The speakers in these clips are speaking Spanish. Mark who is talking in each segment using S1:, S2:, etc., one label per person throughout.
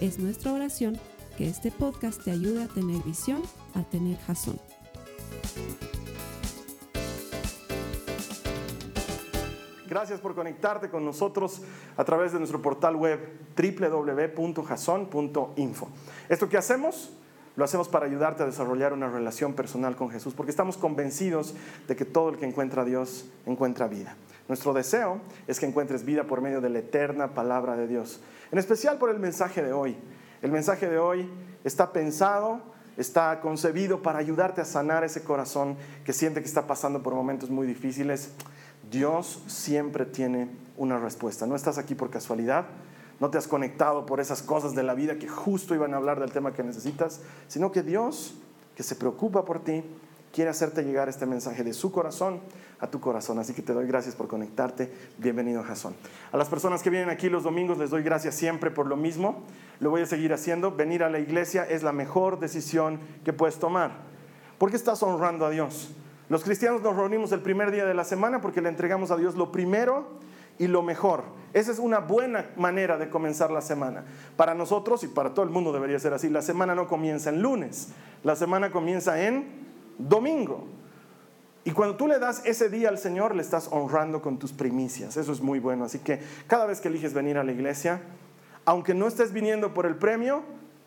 S1: Es nuestra oración que este podcast te ayude a tener visión, a tener jazón.
S2: Gracias por conectarte con nosotros a través de nuestro portal web www.jason.info. Esto que hacemos lo hacemos para ayudarte a desarrollar una relación personal con Jesús, porque estamos convencidos de que todo el que encuentra a Dios encuentra vida. Nuestro deseo es que encuentres vida por medio de la eterna palabra de Dios, en especial por el mensaje de hoy. El mensaje de hoy está pensado, está concebido para ayudarte a sanar ese corazón que siente que está pasando por momentos muy difíciles. Dios siempre tiene una respuesta. No estás aquí por casualidad, no te has conectado por esas cosas de la vida que justo iban a hablar del tema que necesitas, sino que Dios, que se preocupa por ti, quiere hacerte llegar este mensaje de su corazón a tu corazón. Así que te doy gracias por conectarte. Bienvenido Jason. A las personas que vienen aquí los domingos les doy gracias siempre por lo mismo. Lo voy a seguir haciendo. Venir a la iglesia es la mejor decisión que puedes tomar. ¿Por qué estás honrando a Dios? Los cristianos nos reunimos el primer día de la semana porque le entregamos a Dios lo primero y lo mejor. Esa es una buena manera de comenzar la semana. Para nosotros y para todo el mundo debería ser así. La semana no comienza en lunes, la semana comienza en domingo. Y cuando tú le das ese día al Señor, le estás honrando con tus primicias. Eso es muy bueno. Así que cada vez que eliges venir a la iglesia, aunque no estés viniendo por el premio,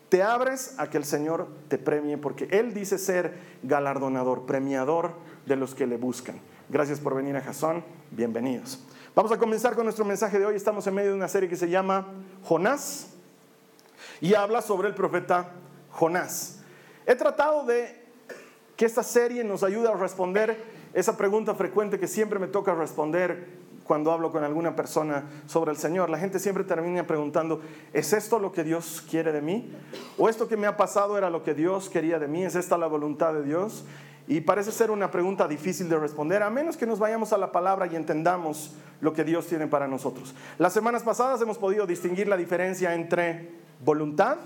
S2: te abres a que el Señor te premie, porque Él dice ser galardonador, premiador de los que le buscan. Gracias por venir a Jasón. Bienvenidos. Vamos a comenzar con nuestro mensaje de hoy. Estamos en medio de una serie que se llama Jonás y habla sobre el profeta Jonás. He tratado de que esta serie nos ayude a responder esa pregunta frecuente que siempre me toca responder cuando hablo con alguna persona sobre el Señor. La gente siempre termina preguntando, ¿es esto lo que Dios quiere de mí? ¿O esto que me ha pasado era lo que Dios quería de mí? ¿Es esta la voluntad de Dios? Y parece ser una pregunta difícil de responder, a menos que nos vayamos a la palabra y entendamos lo que Dios tiene para nosotros. Las semanas pasadas hemos podido distinguir la diferencia entre voluntad,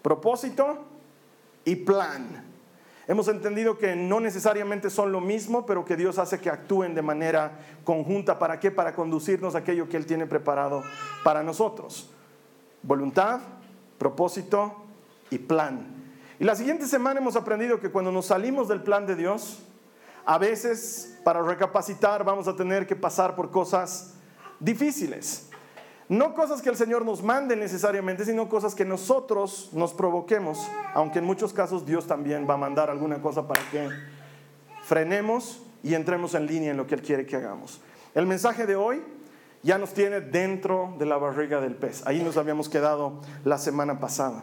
S2: propósito y plan. Hemos entendido que no necesariamente son lo mismo, pero que Dios hace que actúen de manera conjunta. ¿Para qué? Para conducirnos a aquello que Él tiene preparado para nosotros. Voluntad, propósito y plan. Y la siguiente semana hemos aprendido que cuando nos salimos del plan de Dios, a veces para recapacitar vamos a tener que pasar por cosas difíciles. No cosas que el Señor nos mande necesariamente, sino cosas que nosotros nos provoquemos, aunque en muchos casos Dios también va a mandar alguna cosa para que frenemos y entremos en línea en lo que Él quiere que hagamos. El mensaje de hoy ya nos tiene dentro de la barriga del pez. Ahí nos habíamos quedado la semana pasada.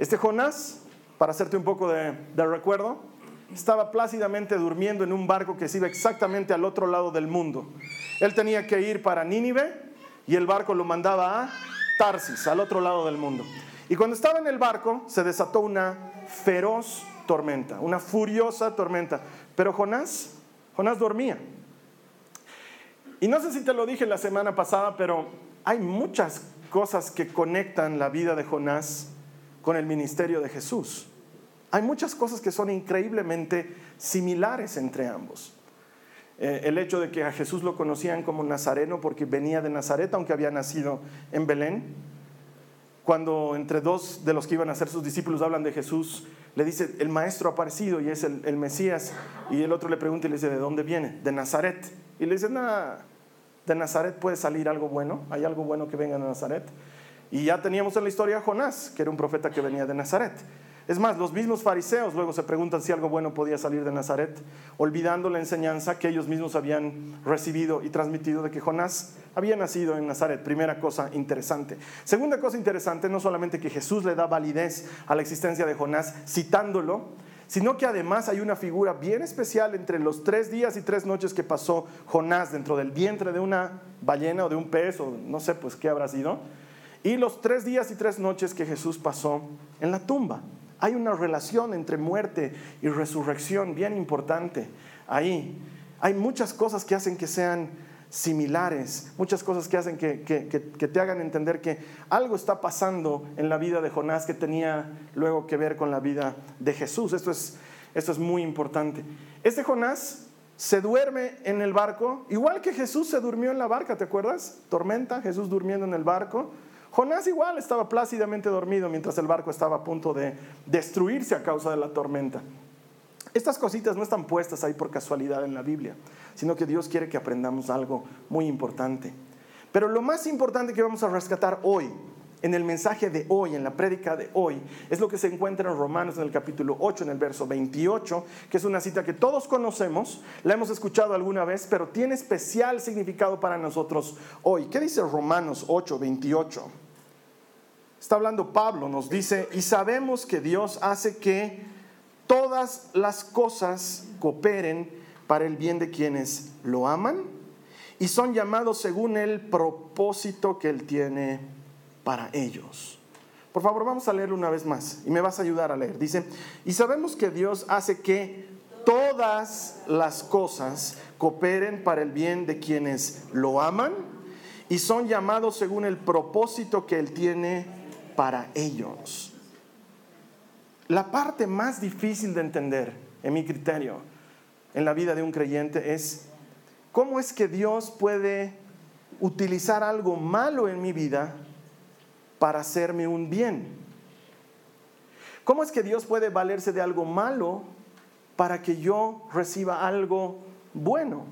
S2: Este Jonás para hacerte un poco de, recuerdo, estaba plácidamente durmiendo en un barco que se iba exactamente al otro lado del mundo. Él tenía que ir para Nínive y el barco lo mandaba a Tarsis, al otro lado del mundo. Y cuando estaba en el barco se desató una feroz tormenta, una furiosa tormenta. Pero Jonás, Jonás dormía. Y no sé si te lo dije la semana pasada, pero hay muchas cosas que conectan la vida de Jonás con el ministerio de Jesús. Hay muchas cosas que son increíblemente similares entre ambos. Eh, el hecho de que a Jesús lo conocían como nazareno porque venía de Nazaret, aunque había nacido en Belén. Cuando entre dos de los que iban a ser sus discípulos hablan de Jesús, le dice, el maestro ha aparecido y es el, el Mesías. Y el otro le pregunta y le dice, ¿de dónde viene? De Nazaret. Y le dice, nada, de Nazaret puede salir algo bueno, hay algo bueno que venga de Nazaret. Y ya teníamos en la historia a Jonás, que era un profeta que venía de Nazaret. Es más, los mismos fariseos luego se preguntan si algo bueno podía salir de Nazaret, olvidando la enseñanza que ellos mismos habían recibido y transmitido de que Jonás había nacido en Nazaret. Primera cosa interesante. Segunda cosa interesante, no solamente que Jesús le da validez a la existencia de Jonás citándolo, sino que además hay una figura bien especial entre los tres días y tres noches que pasó Jonás dentro del vientre de una ballena o de un pez o no sé pues qué habrá sido y los tres días y tres noches que Jesús pasó en la tumba. Hay una relación entre muerte y resurrección bien importante ahí. Hay muchas cosas que hacen que sean similares, muchas cosas que hacen que, te hagan entender que algo está pasando en la vida de Jonás que tenía luego que ver con la vida de Jesús. Esto es, esto es muy importante. Este Jonás se duerme en el barco, igual que Jesús se durmió en la barca, ¿te acuerdas? Tormenta, Jesús durmiendo en el barco. Jonás igual estaba plácidamente dormido mientras el barco estaba a punto de destruirse a causa de la tormenta. Estas cositas no están puestas ahí por casualidad en la Biblia, sino que Dios quiere que aprendamos algo muy importante. Pero lo más importante que vamos a rescatar hoy, en el mensaje de hoy, en la prédica de hoy, es lo que se encuentra en Romanos en el capítulo 8, en el verso 28, que es una cita que todos conocemos, la hemos escuchado alguna vez, pero tiene especial significado para nosotros hoy. ¿Qué dice Romanos 8, 28? Está hablando Pablo, nos dice, y sabemos que Dios hace que todas las cosas cooperen para el bien de quienes lo aman y son llamados según el propósito que Él tiene para ellos. Por favor, vamos a leerlo una vez más y me vas a ayudar a leer. Dice, y sabemos que Dios hace que todas las cosas cooperen para el bien de quienes lo aman y son llamados según el propósito que Él tiene para ellos. La parte más difícil de entender, en mi criterio, en la vida de un creyente es cómo es que Dios puede utilizar algo malo en mi vida para hacerme un bien. ¿Cómo es que Dios puede valerse de algo malo para que yo reciba algo bueno?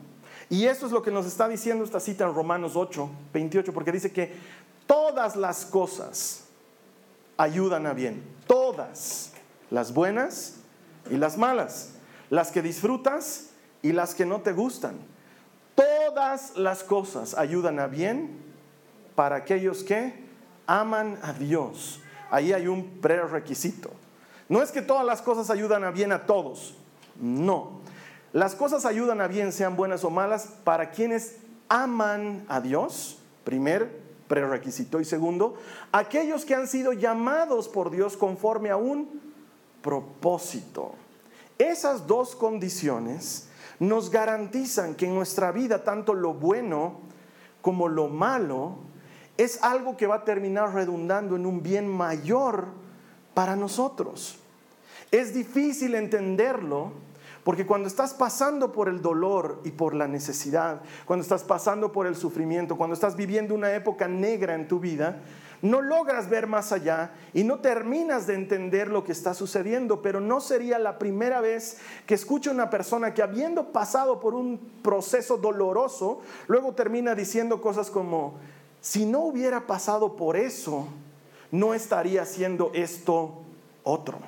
S2: Y eso es lo que nos está diciendo esta cita en Romanos 8, 28, porque dice que todas las cosas ayudan a bien, todas las buenas y las malas, las que disfrutas y las que no te gustan. Todas las cosas ayudan a bien para aquellos que aman a Dios. Ahí hay un prerequisito. No es que todas las cosas ayudan a bien a todos, no. Las cosas ayudan a bien, sean buenas o malas, para quienes aman a Dios, primer prerequisito. Y segundo, aquellos que han sido llamados por Dios conforme a un propósito. Esas dos condiciones nos garantizan que en nuestra vida tanto lo bueno como lo malo es algo que va a terminar redundando en un bien mayor para nosotros. Es difícil entenderlo porque cuando estás pasando por el dolor y por la necesidad, cuando estás pasando por el sufrimiento, cuando estás viviendo una época negra en tu vida, no logras ver más allá y no terminas de entender lo que está sucediendo, pero no sería la primera vez que escucho una persona que habiendo pasado por un proceso doloroso, luego termina diciendo cosas como, si no hubiera pasado por eso, no estaría haciendo esto otro.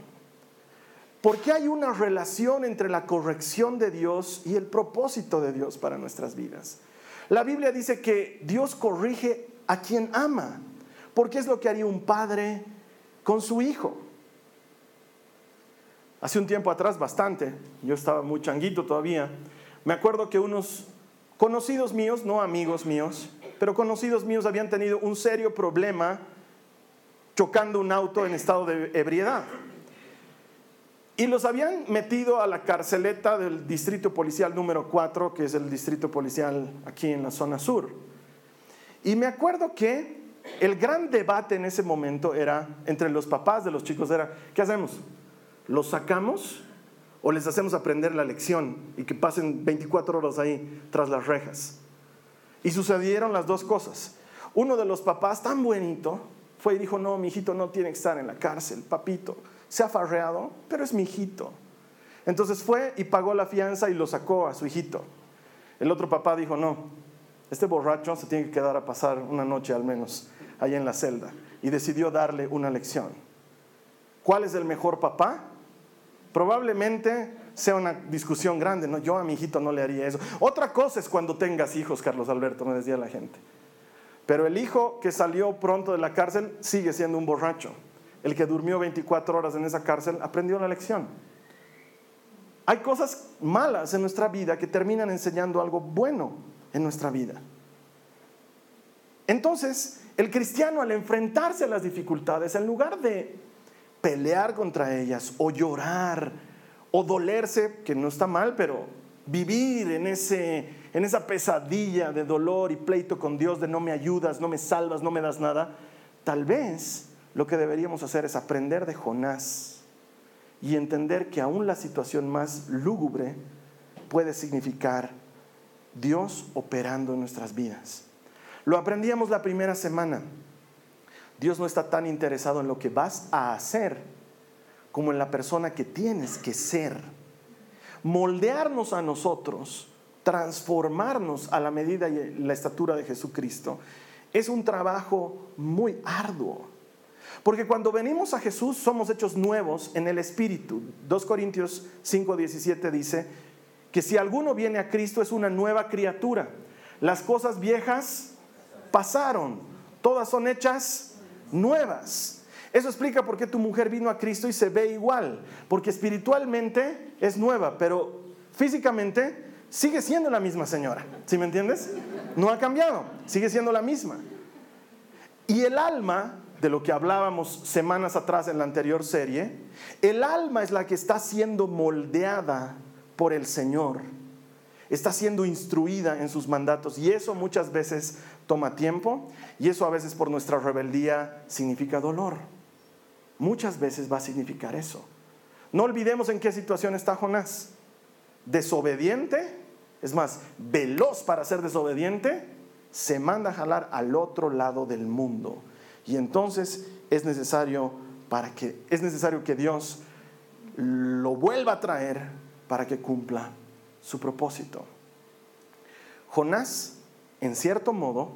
S2: Porque hay una relación entre la corrección de Dios y el propósito de Dios para nuestras vidas. La Biblia dice que Dios corrige a quien ama porque es lo que haría un padre con su hijo. Hace un tiempo atrás, bastante, yo estaba muy changuito todavía, me acuerdo que unos conocidos míos, no amigos míos, pero conocidos míos habían tenido un serio problema chocando un auto en estado de ebriedad. Y los habían metido a la carceleta del distrito policial número 4, que es el distrito policial aquí en la zona sur. Y me acuerdo que el gran debate en ese momento era, entre los papás de los chicos, era, ¿qué hacemos? ¿Los sacamos o les hacemos aprender la lección y que pasen 24 horas ahí tras las rejas? Y sucedieron las dos cosas. Uno de los papás, tan buenito, fue y dijo, no, mi hijito no tiene que estar en la cárcel, papito, se ha farreado, pero es mi hijito. Entonces fue y pagó la fianza y lo sacó a su hijito. El otro papá dijo, no, este borracho se tiene que quedar a pasar una noche al menos ahí en la celda y decidió darle una lección. ¿Cuál es el mejor papá? Probablemente sea una discusión grande, ¿no? Yo a mi hijito no le haría eso. Otra cosa es cuando tengas hijos, Carlos Alberto, me decía la gente. Pero el hijo que salió pronto de la cárcel sigue siendo un borracho. El que durmió 24 horas en esa cárcel aprendió la lección. Hay cosas malas en nuestra vida que terminan enseñando algo bueno en nuestra vida. Entonces, el cristiano al enfrentarse a las dificultades, en lugar de pelear contra ellas o llorar o dolerse, que no está mal, pero vivir en, ese, en esa pesadilla de dolor y pleito con Dios, de no me ayudas, no me salvas, no me das nada, tal vez lo que deberíamos hacer es aprender de Jonás y entender que aún la situación más lúgubre puede significar Dios operando en nuestras vidas. Lo aprendíamos la primera semana. Dios no está tan interesado en lo que vas a hacer como en la persona que tienes que ser. Moldearnos a nosotros, transformarnos a la medida y la estatura de Jesucristo, es un trabajo muy arduo. Porque cuando venimos a Jesús somos hechos nuevos en el Espíritu. 2 Corintios 5:17 dice que si alguno viene a Cristo es una nueva criatura. Las cosas viejas pasaron, todas son hechas nuevas. Eso explica por qué tu mujer vino a Cristo y se ve igual, porque espiritualmente es nueva, pero físicamente sigue siendo la misma señora. ¿Sí me entiendes? No ha cambiado, sigue siendo la misma. Y el alma de lo que hablábamos semanas atrás en la anterior serie, el alma es la que está siendo moldeada por el Señor, está siendo instruida en sus mandatos y eso muchas veces toma tiempo y eso a veces por nuestra rebeldía significa dolor. Muchas veces va a significar eso. No olvidemos en qué situación está Jonás. Desobediente, es más, veloz para ser desobediente, se manda a jalar al otro lado del mundo y entonces es necesario, para que, es necesario que Dios lo vuelva a traer para que cumpla su propósito. Jonás, en cierto modo,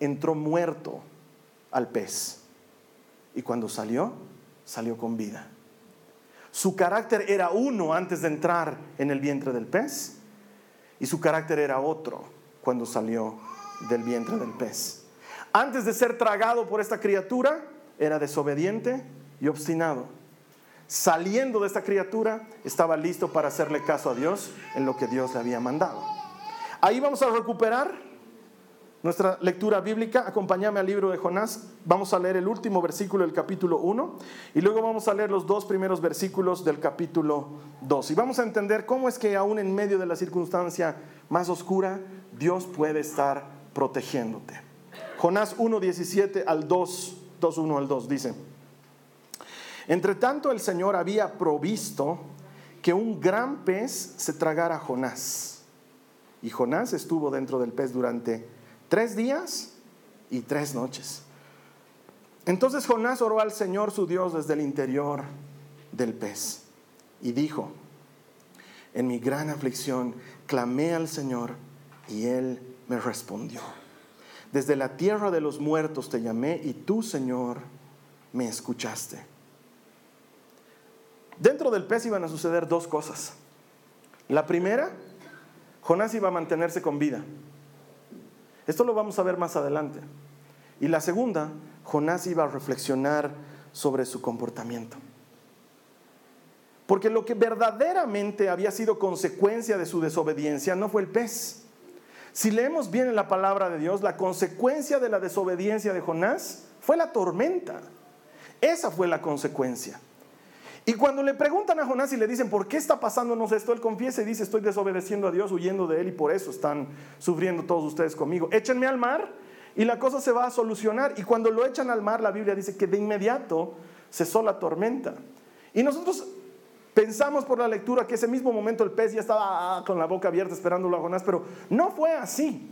S2: entró muerto al pez y cuando salió, salió con vida. Su carácter era uno antes de entrar en el vientre del pez y su carácter era otro cuando salió del vientre del pez. Antes de ser tragado por esta criatura, era desobediente y obstinado. Saliendo de esta criatura, estaba listo para hacerle caso a Dios en lo que Dios le había mandado. Ahí vamos a recuperar nuestra lectura bíblica. Acompáñame al libro de Jonás. Vamos a leer el último versículo del capítulo 1 y luego vamos a leer los dos primeros versículos del capítulo 2. Y vamos a entender cómo es que aún en medio de la circunstancia más oscura, Dios puede estar protegiéndote. Jonás 1, 17 al 2, 2, 1 al 2 dice, entre tanto el Señor había provisto que un gran pez se tragara a Jonás. Y Jonás estuvo dentro del pez durante tres días y tres noches. Entonces Jonás oró al Señor su Dios desde el interior del pez y dijo, en mi gran aflicción clamé al Señor y él me respondió. Desde la tierra de los muertos te llamé y tú, Señor, me escuchaste. Dentro del pez iban a suceder dos cosas. La primera, Jonás iba a mantenerse con vida. Esto lo vamos a ver más adelante. Y la segunda, Jonás iba a reflexionar sobre su comportamiento. Porque lo que verdaderamente había sido consecuencia de su desobediencia no fue el pez, si leemos bien en la palabra de Dios, la consecuencia de la desobediencia de Jonás fue la tormenta. Esa fue la consecuencia. Y cuando le preguntan a Jonás y le dicen, ¿por qué está pasándonos esto? Él confiesa y dice, estoy desobedeciendo a Dios, huyendo de Él y por eso están sufriendo todos ustedes conmigo. Échenme al mar y la cosa se va a solucionar. Y cuando lo echan al mar, la Biblia dice que de inmediato cesó la tormenta. Y nosotros Pensamos por la lectura que ese mismo momento el pez ya estaba ah, con la boca abierta esperándolo a Jonás, pero no fue así.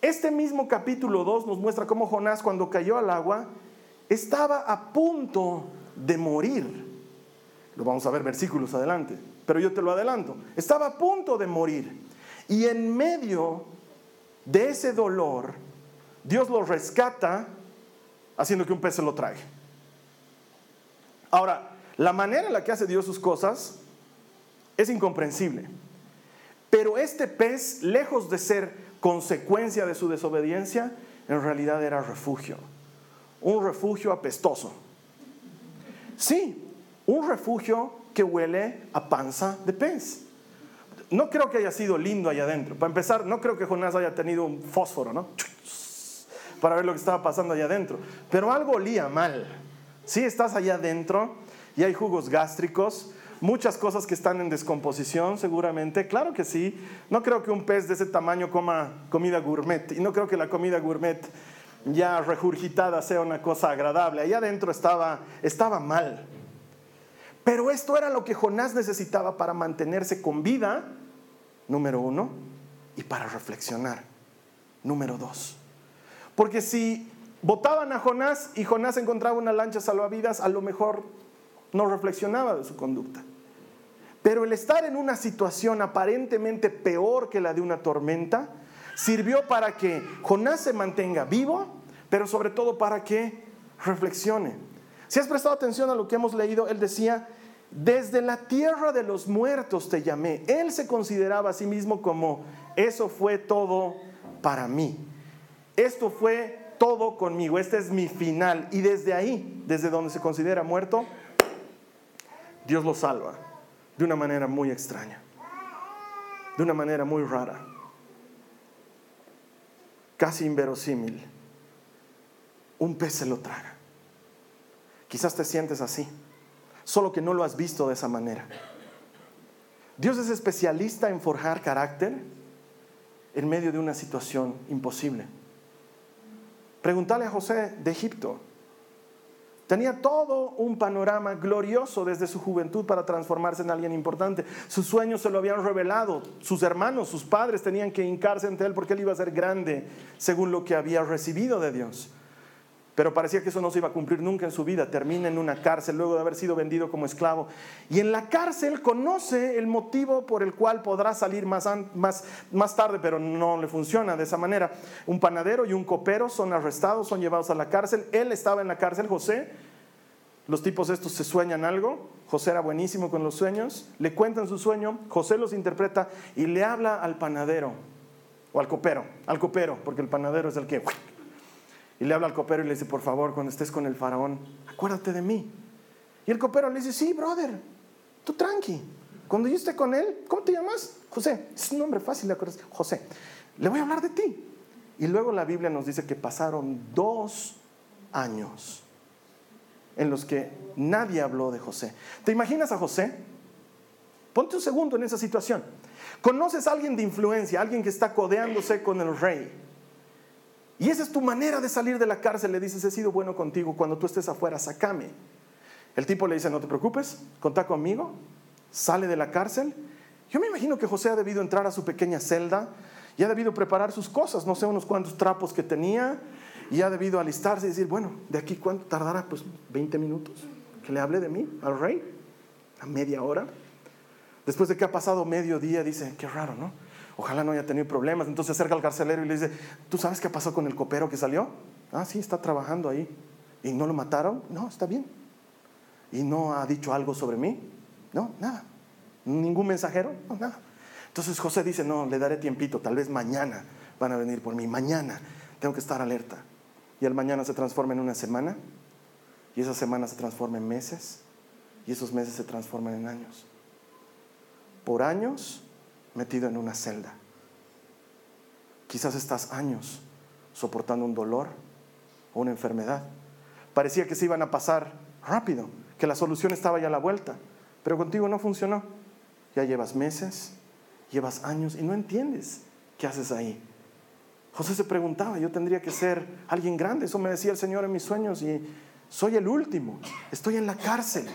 S2: Este mismo capítulo 2 nos muestra cómo Jonás cuando cayó al agua estaba a punto de morir. Lo vamos a ver versículos adelante, pero yo te lo adelanto. Estaba a punto de morir. Y en medio de ese dolor, Dios lo rescata haciendo que un pez se lo trague. Ahora, la manera en la que hace Dios sus cosas es incomprensible. Pero este pez, lejos de ser consecuencia de su desobediencia, en realidad era refugio. Un refugio apestoso. Sí, un refugio que huele a panza de pez. No creo que haya sido lindo allá adentro. Para empezar, no creo que Jonás haya tenido un fósforo, ¿no? para ver lo que estaba pasando allá adentro. Pero algo olía mal. Sí, estás allá adentro y hay jugos gástricos, muchas cosas que están en descomposición seguramente. Claro que sí. No creo que un pez de ese tamaño coma comida gourmet. Y no creo que la comida gourmet ya regurgitada sea una cosa agradable. Allá adentro estaba, estaba mal. Pero esto era lo que Jonás necesitaba para mantenerse con vida, número uno, y para reflexionar, número dos. Porque si votaban a Jonás y Jonás encontraba una lancha salvavidas, a lo mejor no reflexionaba de su conducta. Pero el estar en una situación aparentemente peor que la de una tormenta sirvió para que Jonás se mantenga vivo, pero sobre todo para que reflexione. Si has prestado atención a lo que hemos leído, él decía, desde la tierra de los muertos te llamé. Él se consideraba a sí mismo como, eso fue todo para mí. Esto fue todo conmigo, este es mi final. Y desde ahí, desde donde se considera muerto, Dios lo salva de una manera muy extraña, de una manera muy rara, casi inverosímil. Un pez se lo traga. Quizás te sientes así, solo que no lo has visto de esa manera. Dios es especialista en forjar carácter en medio de una situación imposible. Pregúntale a José de Egipto. Tenía todo un panorama glorioso desde su juventud para transformarse en alguien importante. Sus sueños se lo habían revelado. Sus hermanos, sus padres tenían que hincarse ante él porque él iba a ser grande según lo que había recibido de Dios. Pero parecía que eso no se iba a cumplir nunca en su vida. Termina en una cárcel luego de haber sido vendido como esclavo. Y en la cárcel conoce el motivo por el cual podrá salir más, tarde, pero no le funciona de esa manera. Un panadero y un copero son arrestados, son llevados a la cárcel. Él estaba en la cárcel, José. Los tipos estos se sueñan algo. José era buenísimo con los sueños. Le cuentan su sueño. José los interpreta y le habla al panadero o al copero. Al copero, porque el panadero es el que y le habla al copero y le dice, por favor, cuando estés con el faraón, acuérdate de mí. Y el copero le dice, sí, brother, tú tranqui. Cuando yo esté con él, ¿cómo te llamas? José. Es un nombre fácil de. José. Le voy a hablar de ti. Y luego la Biblia nos dice que pasaron dos años en los que nadie habló de José. ¿Te imaginas a José? Ponte un segundo en esa situación. Conoces a alguien de influencia, alguien que está codeándose con el rey y esa es tu manera de salir de la cárcel. Le dices, he sido bueno contigo, cuando tú estés afuera, sacame. El tipo le dice, no te preocupes, contá conmigo. Sale de la cárcel. Yo me imagino que José ha debido entrar a su pequeña celda y ha debido preparar sus cosas, no sé, unos cuantos trapos que tenía, y ha debido alistarse y decir, bueno, ¿de aquí cuánto tardará? Pues 20 minutos. Que le hable de mí al rey, a media hora. Después de que ha pasado medio día, dice, qué raro, ¿no? ojalá no haya tenido problemas. Entonces acerca al carcelero y le dice, ¿tú sabes qué pasó con el copero que salió? Ah, sí, está trabajando ahí. ¿Y no lo mataron? No, está bien. ¿Y no ha dicho algo sobre mí? No, nada. ¿Ningún mensajero? No, nada. Entonces José dice, no, le daré tiempito, tal vez mañana van a venir por mí, mañana tengo que estar alerta. Y el mañana se transforma en una semana, y esa semana se transforma en meses, y esos meses se transforman en años. Por años metido en una celda. Quizás estás años soportando un dolor o una enfermedad. Parecía que se iban a pasar rápido, que la solución estaba ya a la vuelta, pero contigo no funcionó. Ya llevas meses, llevas años y no entiendes qué haces ahí. José se preguntaba, yo tendría que ser alguien grande, eso me decía el Señor en mis sueños y soy el último, estoy en la cárcel,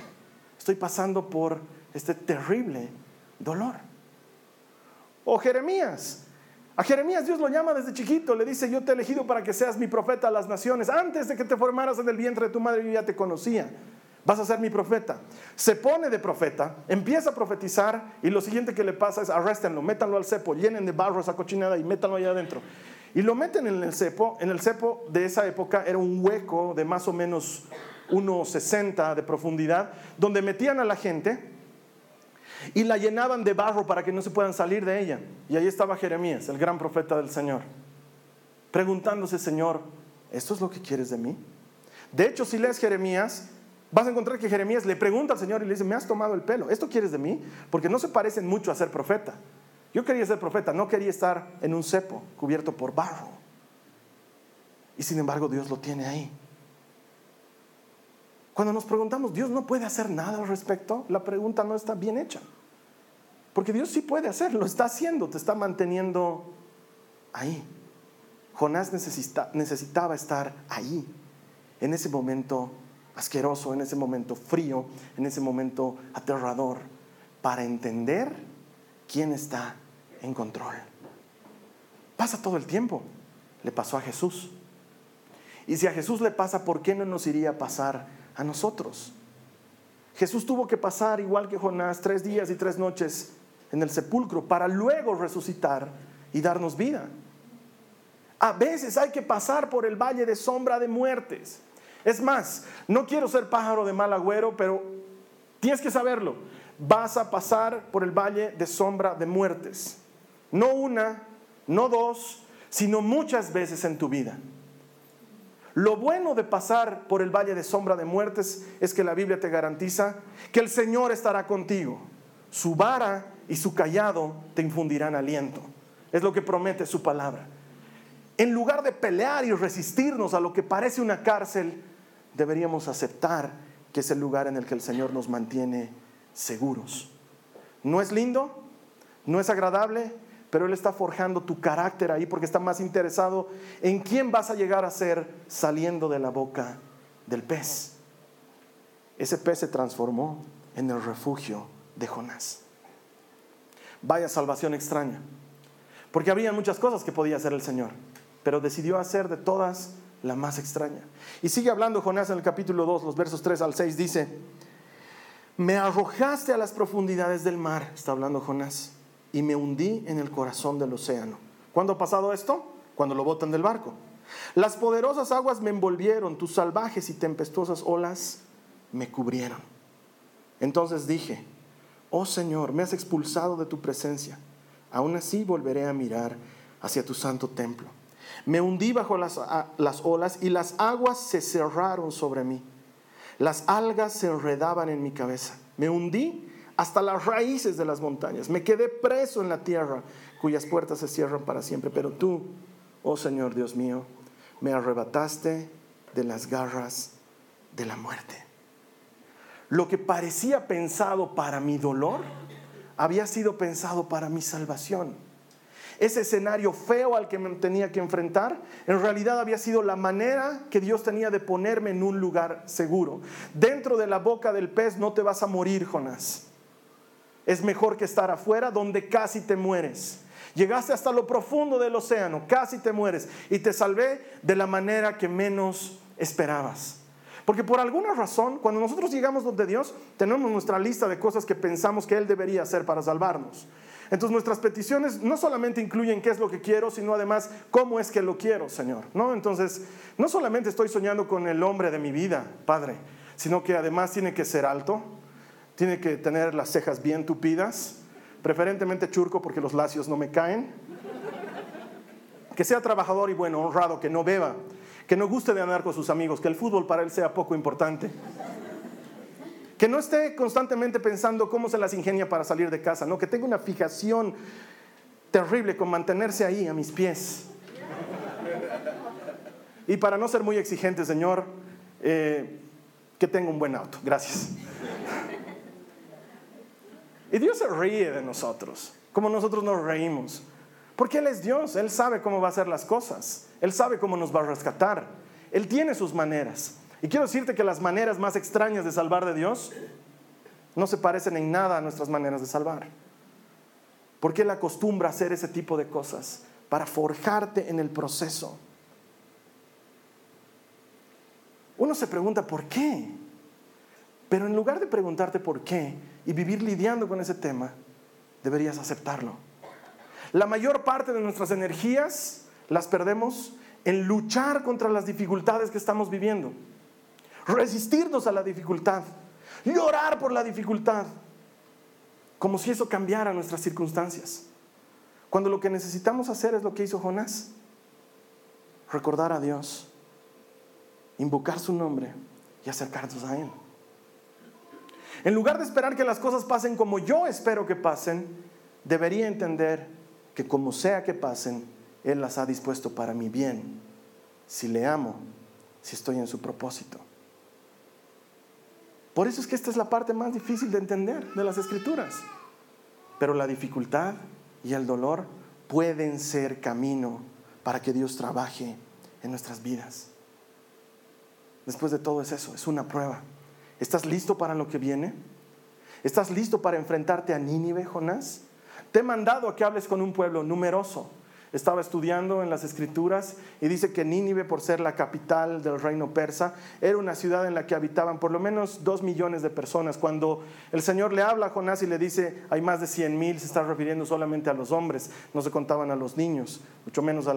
S2: estoy pasando por este terrible dolor. O Jeremías. A Jeremías Dios lo llama desde chiquito, le dice, yo te he elegido para que seas mi profeta a las naciones. Antes de que te formaras en el vientre de tu madre, yo ya te conocía. Vas a ser mi profeta. Se pone de profeta, empieza a profetizar y lo siguiente que le pasa es arréstenlo, métanlo al cepo, llenen de barro esa cochinada y métanlo allá adentro. Y lo meten en el cepo. En el cepo de esa época era un hueco de más o menos 1,60 de profundidad, donde metían a la gente y la llenaban de barro para que no se puedan salir de ella. Y ahí estaba Jeremías, el gran profeta del Señor, preguntándose, Señor, ¿esto es lo que quieres de mí? De hecho, si lees Jeremías, vas a encontrar que Jeremías le pregunta al Señor y le dice, me has tomado el pelo, ¿esto quieres de mí? Porque no se parecen mucho a ser profeta. Yo quería ser profeta, no quería estar en un cepo cubierto por barro. Y sin embargo Dios lo tiene ahí. Cuando nos preguntamos, ¿Dios no puede hacer nada al respecto? La pregunta no está bien hecha. Porque Dios sí puede hacer, lo está haciendo, te está manteniendo ahí. Jonás necesitaba estar ahí, en ese momento asqueroso, en ese momento frío, en ese momento aterrador, para entender quién está en control. Pasa todo el tiempo, le pasó a Jesús. Y si a Jesús le pasa, ¿por qué no nos iría a pasar a nosotros? Jesús tuvo que pasar, igual que Jonás, tres días y tres noches en el sepulcro para luego resucitar y darnos vida. A veces hay que pasar por el valle de sombra de muertes. Es más, no quiero ser pájaro de mal agüero, pero tienes que saberlo. Vas a pasar por el valle de sombra de muertes. No una, no dos, sino muchas veces en tu vida. Lo bueno de pasar por el valle de sombra de muertes es que la Biblia te garantiza que el Señor estará contigo. Su vara y su callado te infundirán aliento. Es lo que promete su palabra. En lugar de pelear y resistirnos a lo que parece una cárcel, deberíamos aceptar que es el lugar en el que el Señor nos mantiene seguros. ¿No es lindo? ¿No es agradable? Pero Él está forjando tu carácter ahí porque está más interesado en quién vas a llegar a ser saliendo de la boca del pez. Ese pez se transformó en el refugio de Jonás. Vaya salvación extraña, porque había muchas cosas que podía hacer el Señor, pero decidió hacer de todas la más extraña. Y sigue hablando Jonás en el capítulo 2, los versos 3 al 6, dice, me arrojaste a las profundidades del mar, está hablando Jonás y me hundí en el corazón del océano. ¿Cuándo ha pasado esto? Cuando lo botan del barco. Las poderosas aguas me envolvieron, tus salvajes y tempestuosas olas me cubrieron. Entonces dije, oh Señor, me has expulsado de tu presencia. Aún así volveré a mirar hacia tu santo templo. Me hundí bajo las, las olas y las aguas se cerraron sobre mí. Las algas se enredaban en mi cabeza. Me hundí hasta las raíces de las montañas. Me quedé preso en la tierra cuyas puertas se cierran para siempre. Pero tú, oh Señor Dios mío, me arrebataste de las garras de la muerte. Lo que parecía pensado para mi dolor había sido pensado para mi salvación. Ese escenario feo al que me tenía que enfrentar, en realidad había sido la manera que Dios tenía de ponerme en un lugar seguro. Dentro de la boca del pez no te vas a morir, Jonás. Es mejor que estar afuera donde casi te mueres. Llegaste hasta lo profundo del océano, casi te mueres y te salvé de la manera que menos esperabas. Porque por alguna razón, cuando nosotros llegamos donde Dios, tenemos nuestra lista de cosas que pensamos que Él debería hacer para salvarnos. Entonces nuestras peticiones no solamente incluyen qué es lo que quiero, sino además cómo es que lo quiero, Señor. ¿no? Entonces, no solamente estoy soñando con el hombre de mi vida, Padre, sino que además tiene que ser alto, tiene que tener las cejas bien tupidas, preferentemente churco porque los lacios no me caen. Que sea trabajador y bueno, honrado, que no beba, que no guste de andar con sus amigos, que el fútbol para él sea poco importante. Que no esté constantemente pensando cómo se las ingenia para salir de casa, no, que tenga una fijación terrible con mantenerse ahí a mis pies. Y para no ser muy exigente, Señor, eh, que tenga un buen auto. Gracias. Y Dios se ríe de nosotros, como nosotros nos reímos. Porque Él es Dios, Él sabe cómo va a hacer las cosas, Él sabe cómo nos va a rescatar, Él tiene sus maneras. Y quiero decirte que las maneras más extrañas de salvar de Dios no se parecen en nada a nuestras maneras de salvar. Porque Él acostumbra a hacer ese tipo de cosas para forjarte en el proceso. Uno se pregunta, ¿por qué? Pero en lugar de preguntarte por qué y vivir lidiando con ese tema, deberías aceptarlo. La mayor parte de nuestras energías las perdemos en luchar contra las dificultades que estamos viviendo, resistirnos a la dificultad, llorar por la dificultad, como si eso cambiara nuestras circunstancias. Cuando lo que necesitamos hacer es lo que hizo Jonás, recordar a Dios, invocar su nombre y acercarnos a Él. En lugar de esperar que las cosas pasen como yo espero que pasen, debería entender que como sea que pasen, Él las ha dispuesto para mi bien, si le amo, si estoy en su propósito. Por eso es que esta es la parte más difícil de entender de las escrituras. Pero la dificultad y el dolor pueden ser camino para que Dios trabaje en nuestras vidas. Después de todo es eso, es una prueba. ¿Estás listo para lo que viene? ¿Estás listo para enfrentarte a Nínive, Jonás? Te he mandado a que hables con un pueblo numeroso, estaba estudiando en las escrituras y dice que Nínive, por ser la capital del reino persa, era una ciudad en la que habitaban por lo menos dos millones de personas. Cuando el Señor le habla a Jonás y le dice, hay más de cien mil, se está refiriendo solamente a los hombres, no se contaban a los niños, mucho menos a,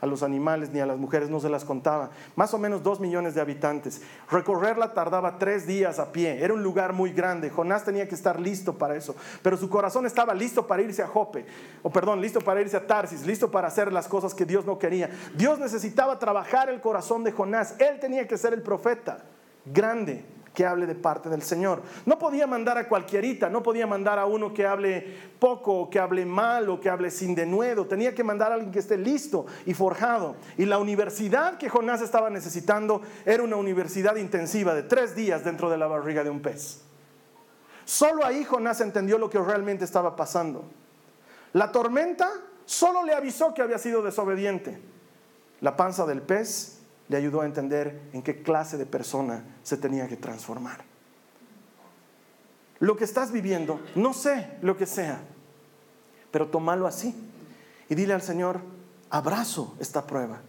S2: a los animales ni a las mujeres, no se las contaba. Más o menos dos millones de habitantes. Recorrerla tardaba tres días a pie, era un lugar muy grande. Jonás tenía que estar listo para eso, pero su corazón estaba listo para irse a Jope, o perdón, listo para irse a Tarsis, listo para hacer las cosas que Dios no quería. Dios necesitaba trabajar el corazón de Jonás. Él tenía que ser el profeta grande que hable de parte del Señor. No podía mandar a cualquierita, no podía mandar a uno que hable poco, que hable mal o que hable sin denuedo. Tenía que mandar a alguien que esté listo y forjado. Y la universidad que Jonás estaba necesitando era una universidad intensiva de tres días dentro de la barriga de un pez. Solo ahí Jonás entendió lo que realmente estaba pasando. La tormenta Solo le avisó que había sido desobediente. La panza del pez le ayudó a entender en qué clase de persona se tenía que transformar. Lo que estás viviendo, no sé lo que sea, pero tómalo así y dile al Señor, abrazo esta prueba.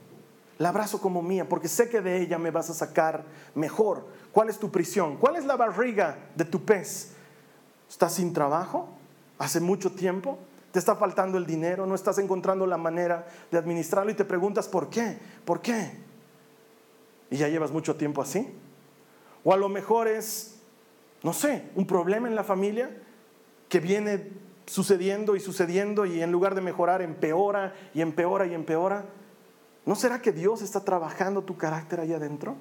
S2: La abrazo como mía, porque sé que de ella me vas a sacar mejor. ¿Cuál es tu prisión? ¿Cuál es la barriga de tu pez? ¿Estás sin trabajo? ¿Hace mucho tiempo? te está faltando el dinero, no estás encontrando la manera de administrarlo y te preguntas, ¿por qué? ¿Por qué? Y ya llevas mucho tiempo así. O a lo mejor es, no sé, un problema en la familia que viene sucediendo y sucediendo y en lugar de mejorar empeora y empeora y empeora. ¿No será que Dios está trabajando tu carácter ahí adentro?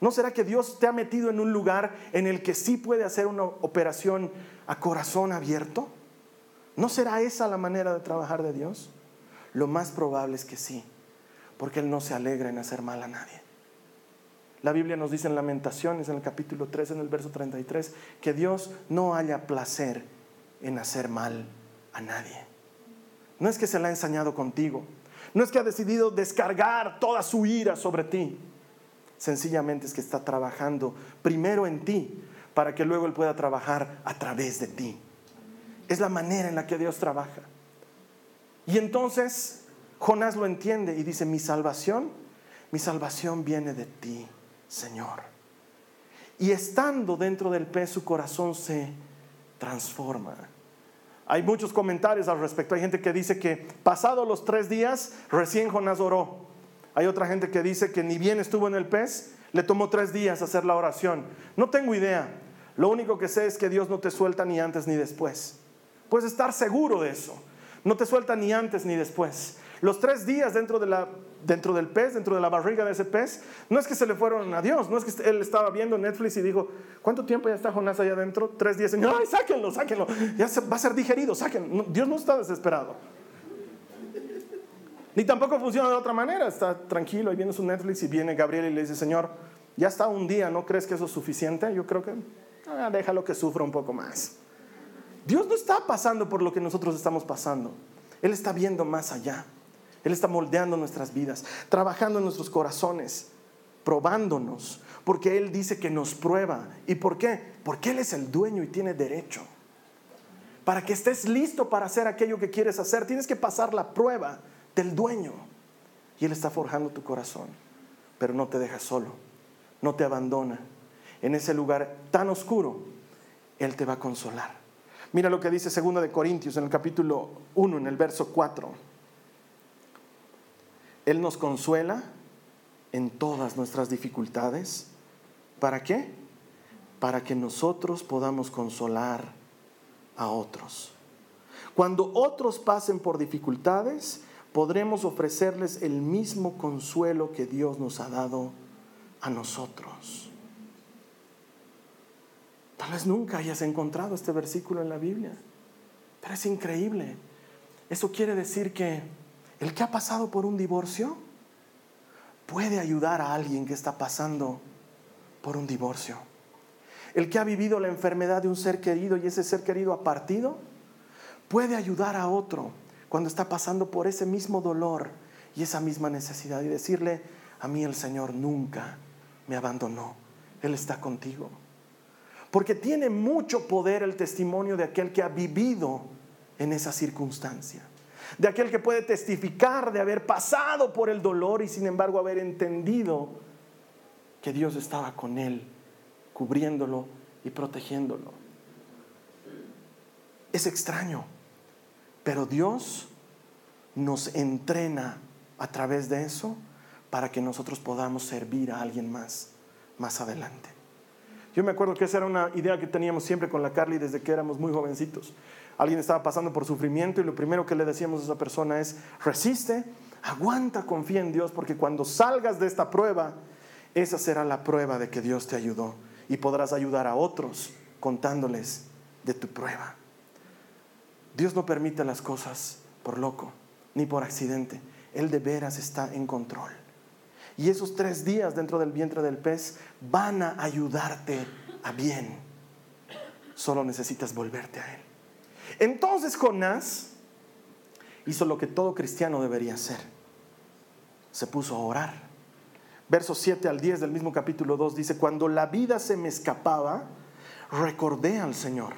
S2: ¿No será que Dios te ha metido en un lugar en el que sí puede hacer una operación a corazón abierto? ¿No será esa la manera de trabajar de Dios? Lo más probable es que sí, porque Él no se alegra en hacer mal a nadie. La Biblia nos dice en Lamentaciones, en el capítulo 3, en el verso 33, que Dios no haya placer en hacer mal a nadie. No es que se la ha ensañado contigo, no es que ha decidido descargar toda su ira sobre ti. Sencillamente es que está trabajando primero en ti para que luego Él pueda trabajar a través de ti. Es la manera en la que Dios trabaja. Y entonces Jonás lo entiende y dice, mi salvación, mi salvación viene de ti, Señor. Y estando dentro del pez, su corazón se transforma. Hay muchos comentarios al respecto. Hay gente que dice que pasados los tres días, recién Jonás oró. Hay otra gente que dice que ni bien estuvo en el pez, le tomó tres días hacer la oración. No tengo idea. Lo único que sé es que Dios no te suelta ni antes ni después. Puedes estar seguro de eso. No te suelta ni antes ni después. Los tres días dentro, dentro del pez, dentro de la barriga de ese pez, no es que se le fueron a Dios, no es que él estaba viendo Netflix y dijo, ¿cuánto tiempo ya está Jonás allá adentro? Tres días. Señor, ay, sáquenlo, sáquenlo. Ya va a ser digerido, sáquenlo. Dios no está desesperado. Ni tampoco funciona de otra manera. Está tranquilo y viendo su Netflix y viene Gabriel y le dice, Señor, ya está un día, ¿no crees que eso es suficiente? Yo creo que ah, déjalo que sufra un poco más. Dios no está pasando por lo que nosotros estamos pasando. Él está viendo más allá. Él está moldeando nuestras vidas, trabajando en nuestros corazones, probándonos, porque Él dice que nos prueba. ¿Y por qué? Porque Él es el dueño y tiene derecho. Para que estés listo para hacer aquello que quieres hacer, tienes que pasar la prueba del dueño. Y Él está forjando tu corazón, pero no te deja solo, no te abandona. En ese lugar tan oscuro, Él te va a consolar. Mira lo que dice 2 de Corintios en el capítulo 1, en el verso 4. Él nos consuela en todas nuestras dificultades. ¿Para qué? Para que nosotros podamos consolar a otros. Cuando otros pasen por dificultades, podremos ofrecerles el mismo consuelo que Dios nos ha dado a nosotros. Tal vez nunca hayas encontrado este versículo en la Biblia, pero es increíble. Eso quiere decir que el que ha pasado por un divorcio puede ayudar a alguien que está pasando por un divorcio. El que ha vivido la enfermedad de un ser querido y ese ser querido ha partido, puede ayudar a otro cuando está pasando por ese mismo dolor y esa misma necesidad y decirle, a mí el Señor nunca me abandonó, Él está contigo. Porque tiene mucho poder el testimonio de aquel que ha vivido en esa circunstancia, de aquel que puede testificar de haber pasado por el dolor y sin embargo haber entendido que Dios estaba con él, cubriéndolo y protegiéndolo. Es extraño, pero Dios nos entrena a través de eso para que nosotros podamos servir a alguien más más adelante. Yo me acuerdo que esa era una idea que teníamos siempre con la Carly desde que éramos muy jovencitos. Alguien estaba pasando por sufrimiento y lo primero que le decíamos a esa persona es, resiste, aguanta, confía en Dios, porque cuando salgas de esta prueba, esa será la prueba de que Dios te ayudó y podrás ayudar a otros contándoles de tu prueba. Dios no permite las cosas por loco ni por accidente. Él de veras está en control. Y esos tres días dentro del vientre del pez van a ayudarte a bien. Solo necesitas volverte a Él. Entonces Jonás hizo lo que todo cristiano debería hacer. Se puso a orar. Versos 7 al 10 del mismo capítulo 2 dice, cuando la vida se me escapaba, recordé al Señor.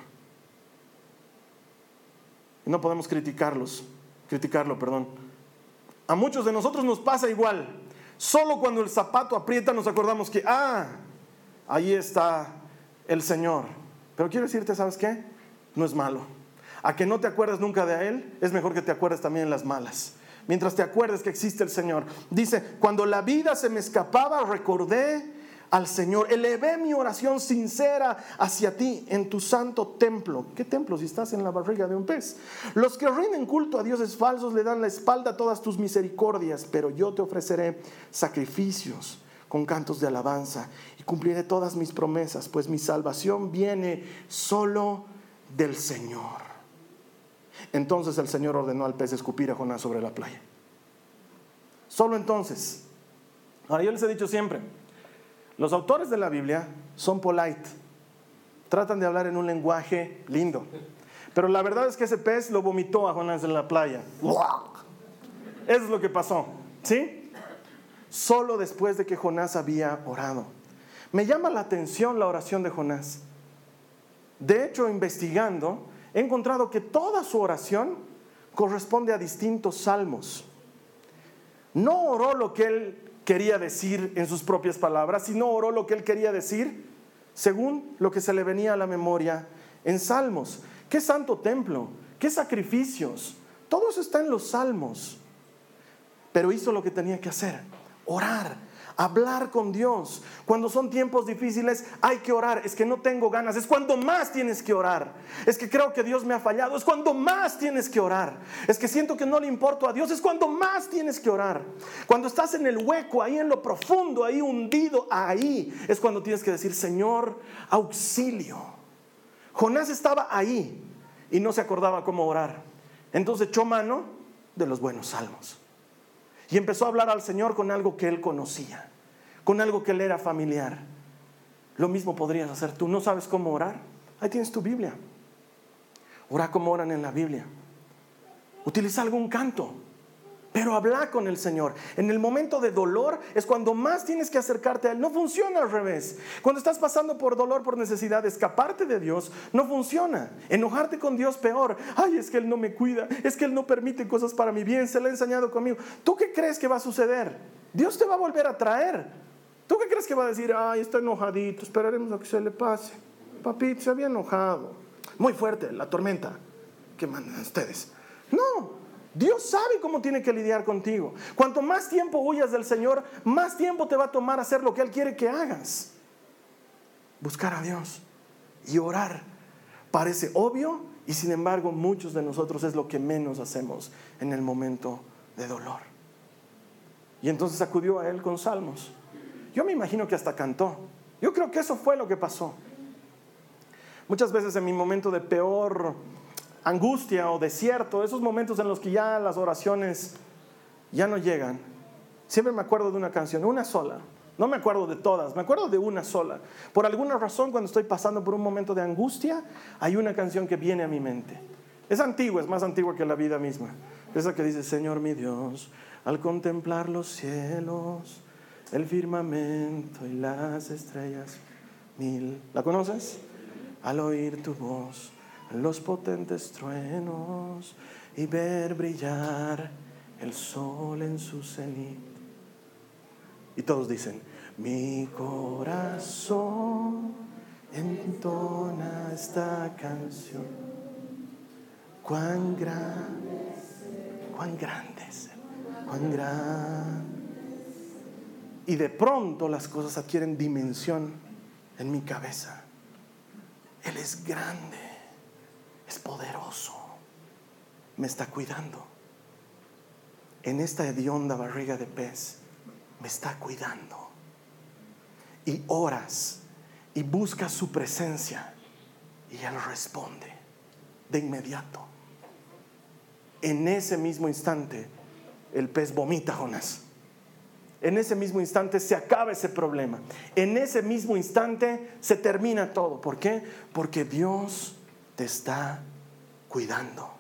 S2: Y no podemos criticarlos, criticarlo, perdón. A muchos de nosotros nos pasa igual. Solo cuando el zapato aprieta nos acordamos que, ah, ahí está el Señor. Pero quiero decirte, ¿sabes qué? No es malo. A que no te acuerdes nunca de Él, es mejor que te acuerdes también en las malas. Mientras te acuerdes que existe el Señor. Dice, cuando la vida se me escapaba, recordé al Señor. Elevé mi oración sincera hacia ti en tu santo templo. ¿Qué templo si estás en la barriga de un pez? Los que rinden culto a dioses falsos le dan la espalda a todas tus misericordias, pero yo te ofreceré sacrificios con cantos de alabanza y cumpliré todas mis promesas, pues mi salvación viene solo del Señor. Entonces el Señor ordenó al pez escupir a Jonás sobre la playa. Solo entonces. Ahora yo les he dicho siempre, los autores de la Biblia son polite, tratan de hablar en un lenguaje lindo. Pero la verdad es que ese pez lo vomitó a Jonás en la playa. Eso es lo que pasó, ¿sí? Solo después de que Jonás había orado. Me llama la atención la oración de Jonás. De hecho, investigando, he encontrado que toda su oración corresponde a distintos salmos. No oró lo que él quería decir en sus propias palabras, sino oró lo que él quería decir según lo que se le venía a la memoria en salmos. ¿Qué santo templo? ¿Qué sacrificios? Todo está en los salmos. Pero hizo lo que tenía que hacer, orar hablar con Dios. Cuando son tiempos difíciles hay que orar. Es que no tengo ganas. Es cuando más tienes que orar. Es que creo que Dios me ha fallado. Es cuando más tienes que orar. Es que siento que no le importo a Dios. Es cuando más tienes que orar. Cuando estás en el hueco, ahí en lo profundo, ahí hundido, ahí es cuando tienes que decir, Señor, auxilio. Jonás estaba ahí y no se acordaba cómo orar. Entonces echó mano de los buenos salmos. Y empezó a hablar al Señor con algo que él conocía con algo que le era familiar. Lo mismo podrías hacer tú. ¿No sabes cómo orar? Ahí tienes tu Biblia. Ora como oran en la Biblia. Utiliza algún canto. Pero habla con el Señor. En el momento de dolor es cuando más tienes que acercarte a Él. No funciona al revés. Cuando estás pasando por dolor, por necesidad, escaparte de Dios, no funciona. Enojarte con Dios peor. Ay, es que Él no me cuida. Es que Él no permite cosas para mi bien. Se lo ha enseñado conmigo. ¿Tú qué crees que va a suceder? Dios te va a volver a traer. ¿Tú qué crees que va a decir? Ay, está enojadito, esperaremos a que se le pase. Papito, se había enojado. Muy fuerte la tormenta que mandan ustedes. No, Dios sabe cómo tiene que lidiar contigo. Cuanto más tiempo huyas del Señor, más tiempo te va a tomar hacer lo que Él quiere que hagas. Buscar a Dios y orar. Parece obvio y sin embargo muchos de nosotros es lo que menos hacemos en el momento de dolor. Y entonces acudió a Él con salmos. Yo me imagino que hasta cantó. Yo creo que eso fue lo que pasó. Muchas veces en mi momento de peor angustia o desierto, esos momentos en los que ya las oraciones ya no llegan, Siempre me acuerdo de una canción, una sola. No me acuerdo de todas, me acuerdo de una sola. Por alguna razón, cuando estoy pasando por un momento de angustia, hay una canción que viene a mi mente. Es antigua, es más antigua que la vida misma. Esa que dice, Señor mi Dios, al contemplar los cielos, el firmamento y las estrellas mil. ¿La conoces? Al oír tu voz, los potentes truenos y ver brillar el sol en su cenit. Y todos dicen, mi corazón entona esta canción. Cuán grande, cuán grande es, cuán grande. Y de pronto las cosas adquieren dimensión en mi cabeza. Él es grande, es poderoso, me está cuidando. En esta hedionda barriga de pez, me está cuidando y oras y buscas su presencia y Él responde de inmediato. En ese mismo instante el pez vomita Jonás. En ese mismo instante se acaba ese problema. En ese mismo instante se termina todo. ¿Por qué? Porque Dios te está cuidando.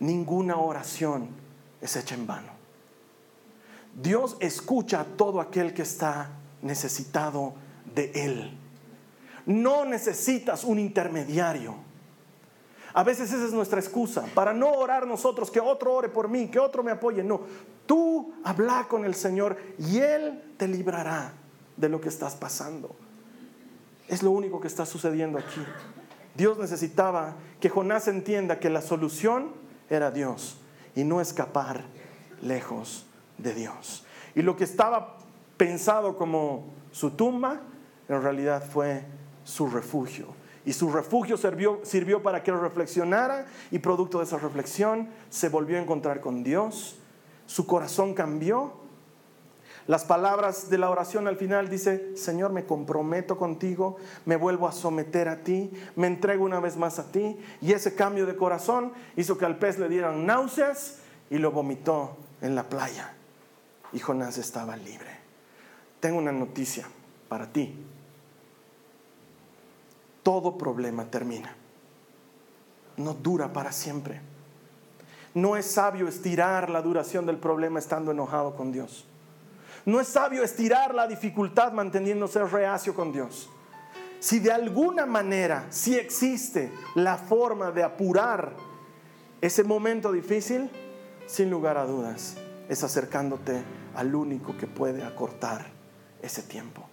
S2: Ninguna oración es hecha en vano. Dios escucha a todo aquel que está necesitado de Él. No necesitas un intermediario. A veces esa es nuestra excusa para no orar nosotros, que otro ore por mí, que otro me apoye. No, tú habla con el Señor y Él te librará de lo que estás pasando. Es lo único que está sucediendo aquí. Dios necesitaba que Jonás entienda que la solución era Dios y no escapar lejos de Dios. Y lo que estaba pensado como su tumba, en realidad fue su refugio. Y su refugio sirvió, sirvió para que reflexionara y producto de esa reflexión se volvió a encontrar con Dios. Su corazón cambió. Las palabras de la oración al final dice, Señor, me comprometo contigo, me vuelvo a someter a ti, me entrego una vez más a ti. Y ese cambio de corazón hizo que al pez le dieran náuseas y lo vomitó en la playa. Y Jonás estaba libre tengo una noticia para ti. Todo problema termina. No dura para siempre. No es sabio estirar la duración del problema estando enojado con Dios. No es sabio estirar la dificultad manteniéndose reacio con Dios. Si de alguna manera, si existe la forma de apurar ese momento difícil, sin lugar a dudas, es acercándote al único que puede acortar ese tiempo.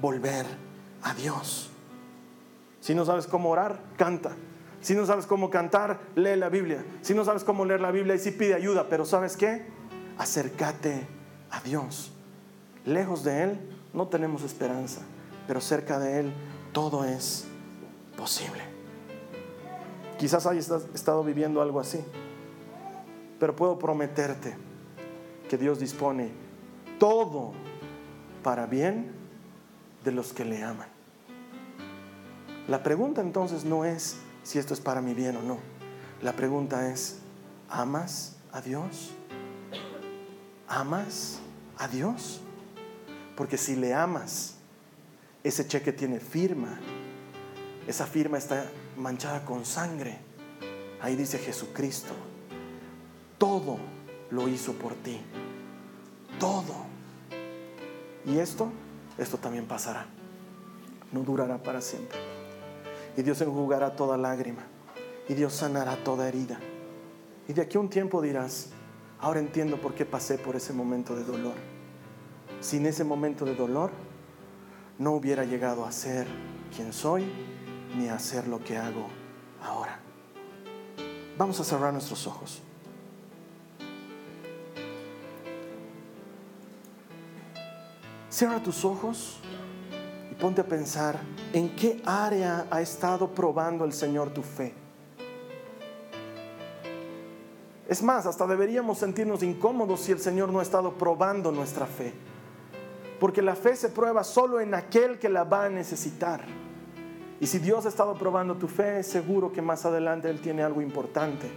S2: Volver a Dios. Si no sabes cómo orar, canta. Si no sabes cómo cantar, lee la Biblia. Si no sabes cómo leer la Biblia, y si pide ayuda. Pero ¿sabes qué? Acércate a Dios. Lejos de Él no tenemos esperanza, pero cerca de Él todo es posible. Quizás hayas estado viviendo algo así, pero puedo prometerte que Dios dispone todo para bien de los que le aman. La pregunta entonces no es si esto es para mi bien o no. La pregunta es, ¿amas a Dios? ¿Amas a Dios? Porque si le amas, ese cheque tiene firma. Esa firma está manchada con sangre. Ahí dice Jesucristo. Todo lo hizo por ti. Todo. Y esto, esto también pasará. No durará para siempre. Y Dios enjugará toda lágrima. Y Dios sanará toda herida. Y de aquí a un tiempo dirás, ahora entiendo por qué pasé por ese momento de dolor. Sin ese momento de dolor, no hubiera llegado a ser quien soy ni a hacer lo que hago ahora. Vamos a cerrar nuestros ojos. Cierra tus ojos ponte a pensar en qué área ha estado probando el Señor tu fe. Es más, hasta deberíamos sentirnos incómodos si el Señor no ha estado probando nuestra fe. Porque la fe se prueba solo en aquel que la va a necesitar. Y si Dios ha estado probando tu fe, seguro que más adelante Él tiene algo importante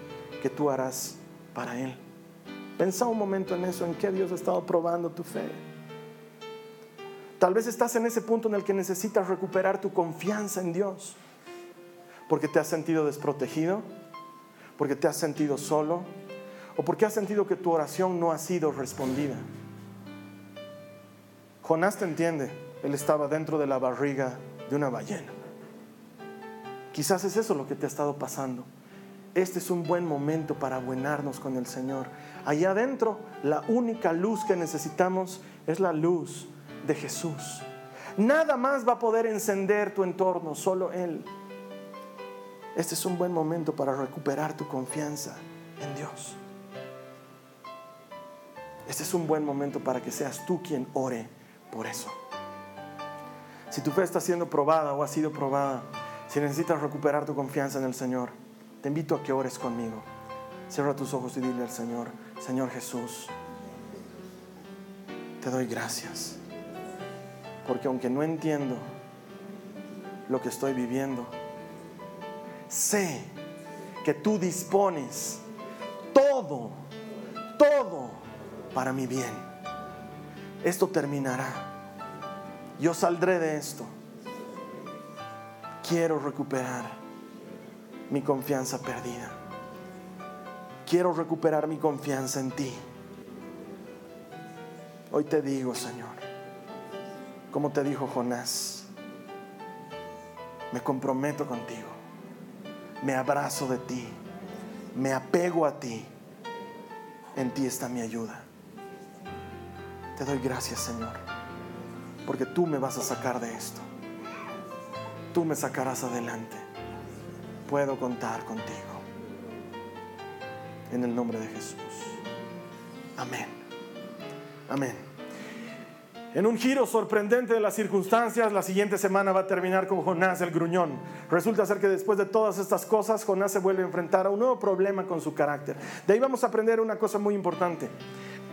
S2: que tú harás para Él. Pensa un momento en eso, en qué Dios ha estado probando tu fe. Tal vez estás en ese punto en el que necesitas recuperar tu confianza en Dios, porque te has sentido desprotegido, porque te has sentido solo, o porque has sentido que tu oración no ha sido respondida. Jonás te entiende, él estaba dentro de la barriga de una ballena. Quizás es eso lo que te ha estado pasando. Este es un buen momento para abuenarnos con el Señor. Allá adentro, la única luz que necesitamos es la luz de Jesús. Nada más va a poder encender tu entorno, solo Él. Este es un buen momento para recuperar tu confianza en Dios. Este es un buen momento para que seas tú quien ore por eso. Si tu fe está siendo probada o ha sido probada, si necesitas recuperar tu confianza en el Señor, te invito a que ores conmigo. Cierra tus ojos y dile al Señor, Señor Jesús, te doy gracias. Porque aunque no entiendo lo que estoy viviendo, sé que tú dispones todo, todo para mi bien. Esto terminará. Yo saldré de esto. Quiero recuperar mi confianza perdida. Quiero recuperar mi confianza en ti. Hoy te digo, Señor, como te dijo Jonás, me comprometo contigo, me abrazo de ti, me apego a ti, en ti está mi ayuda. Te doy gracias, Señor, porque tú me vas a sacar de esto. Tú me sacarás adelante. Puedo contar contigo. En el nombre de Jesús. Amén. Amén. En un giro sorprendente de las circunstancias, la siguiente semana va a terminar con Jonás el gruñón. Resulta ser que después de todas estas cosas, Jonás se vuelve a enfrentar a un nuevo problema con su carácter. De ahí vamos a aprender una cosa muy importante.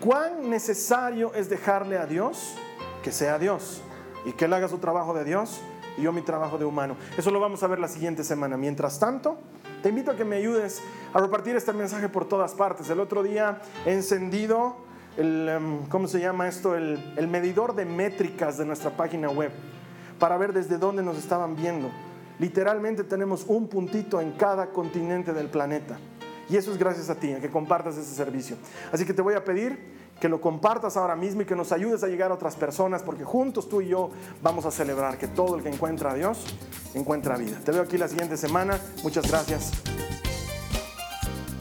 S2: ¿Cuán necesario es dejarle a Dios que sea Dios y que Él haga su trabajo de Dios y yo mi trabajo de humano? Eso lo vamos a ver la siguiente semana. Mientras tanto, te invito a que me ayudes a repartir este mensaje por todas partes. El otro día he encendido el, em, ¿cómo se llama esto? El, el medidor de métricas de nuestra página web para ver desde dónde nos estaban viendo. Literalmente tenemos un puntito en cada continente del planeta. Y eso es gracias a ti, a que compartas ese servicio. Así que te voy a pedir que lo compartas ahora mismo y que nos ayudes a llegar a otras personas, porque juntos tú y yo vamos a celebrar que todo el que encuentra a Dios encuentra vida. Te veo aquí la siguiente semana. Muchas gracias.